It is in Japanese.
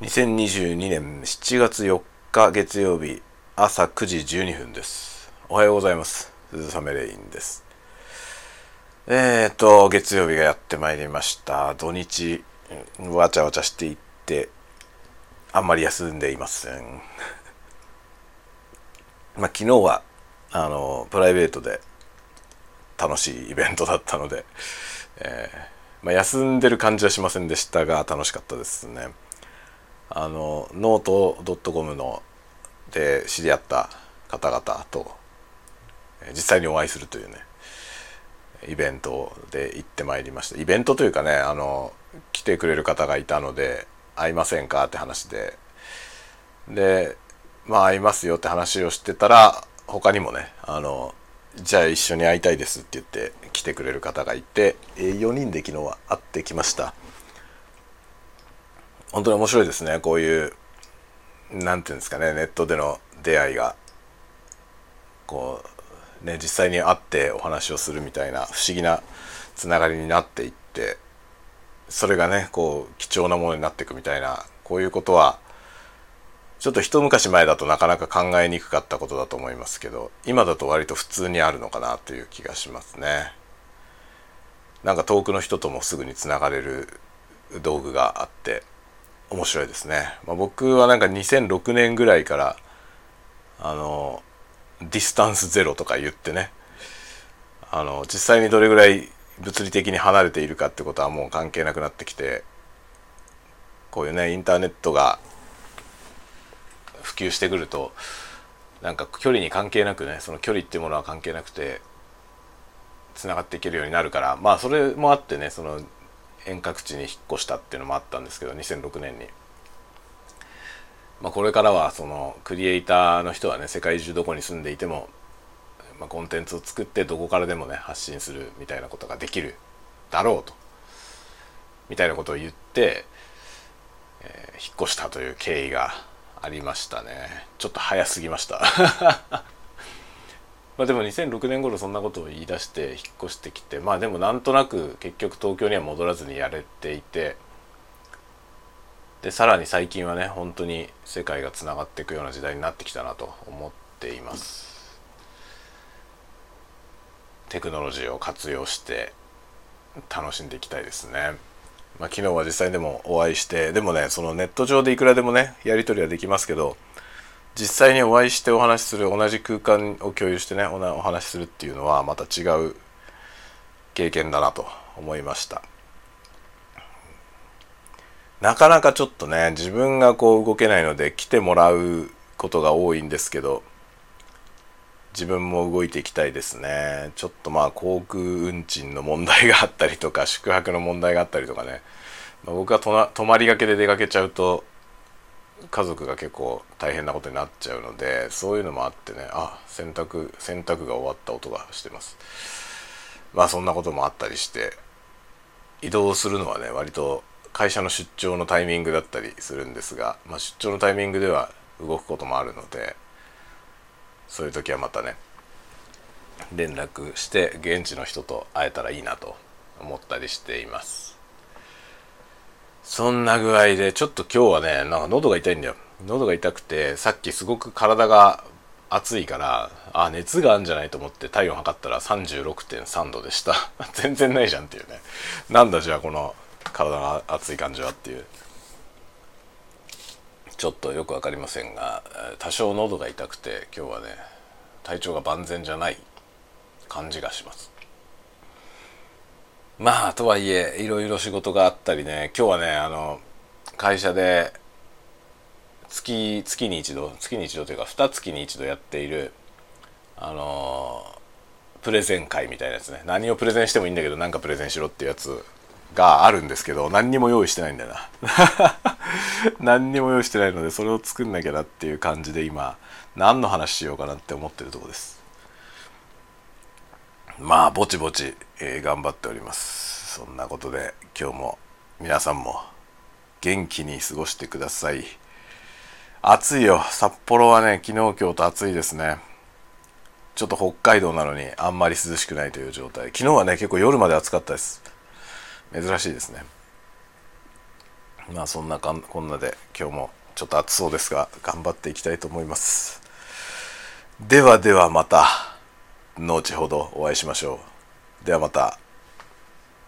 2022年7月4日月曜日朝9時12分です。おはようございます。鈴雨レインです。えーと月曜日がやってまいりました。土日わちゃわちゃしていってあんまり休んでいません。まあ昨日はあのプライベートで楽しいイベントだったので、えーまあ、休んでる感じはしませんでしたが楽しかったですね。あのノート .com ので知り合った方々と実際にお会いするというねイベントで行ってまいりました。イベントというかねあの来てくれる方がいたので会いませんかって話で。でまあ会いますよって話をしてたら他にもねあのじゃあ一緒に会いたいですって言って来てくれる方がいて4人で昨日は会ってきました。本当に面白いですね。こういう何て言うんですかね。ネットでの出会いが。こうね実際に会ってお話をするみたいな不思議なつながりになっていってそれがねこう貴重なものになっていくみたいなこういうことはちょっと一昔前だとなかなか考えにくかったことだと思いますけど今だと割と普通にあるのかなという気がしますね。なんか遠くの人ともすぐにつながれる道具があって面白いですね、まあ、僕はなんか2006年ぐらいからあのディスタンスゼロとか言ってね。あの実際にどれぐらい物理的に離れているかってことはもう関係なくなってきてこういうねインターネットが普及してくるとなんか距離に関係なくねその距離っていうものは関係なくてつながっていけるようになるからまあそれもあってねその遠隔地に引っ越したっていうのもあったんですけど2006年に。まあ、これからはそのクリエイターの人はね世界中どこに住んでいても、まあ、コンテンツを作ってどこからでもね発信するみたいなことができるだろうとみたいなことを言って、えー、引っ越したという経緯がありましたねちょっと早すぎましたまあでも2006年頃そんなことを言い出して引っ越してきてまあでもなんとなく結局東京には戻らずにやれていてでさらに最近はね本当に世界がつながっていくような時代になってきたなと思っています。テクノロジーを活用して楽しんでいきたいですね。まあ昨日は実際でもお会いしてでもねそのネット上でいくらでもねやり取りはできますけど実際にお会いしてお話しする同じ空間を共有してねお話しするっていうのはまた違う経験だなと思いました。なかなかちょっとね自分がこう動けないので来てもらうことが多いんですけど自分も動いていきたいですね。ちょっとまあ航空運賃の問題があったりとか宿泊の問題があったりとかね、ま、僕は泊まりがけで出かけちゃうと家族が結構大変なことになっちゃうのでそういうのもあってねあ洗濯洗濯が終わった音がしてます。まあそんなこともあったりして移動するのはね割と会社の出張のタイミングだったりするんですが、まあ、出張のタイミングでは動くこともあるのでそういう時はまたね連絡して現地の人と会えたらいいなと思ったりしています。そんな具合でちょっと今日はねなんか喉が痛いんだよ。喉が痛くてさっきすごく体が暑いからあ熱があるんじゃないと思って体温測ったら36.3度でした。全然ないじゃんっていうね。なんだじゃあこの体が熱い感じはっていう。ちょっとよく分かりませんが多少喉が痛くて今日はね体調が万全じゃない感じがします。まあとはいえいろいろ仕事があったりね。今日はねあの会社で月月に一度月に一度というか二月に一度やっているあのプレゼン会みたいなやつね。何をプレゼンしてもいいんだけど何かプレゼンしろっていうやつがあるんですけど何にも用意してないんだよな。何にも用意してないのでそれを作んなきゃなっていう感じで今何の話しようかなって思ってるとこです。まあぼちぼち、えー、頑張っております。そんなことで今日も皆さんも元気に過ごしてください。暑いよ。札幌はね昨日今日と暑いですね。ちょっと北海道なのにあんまり涼しくないという状態。昨日はね結構夜まで暑かったです。珍しいですね。まあそんなかんこんなで今日もちょっと暑そうですが頑張っていきたいと思います。ではではまた。後ほどお会いしましょう。ではまた。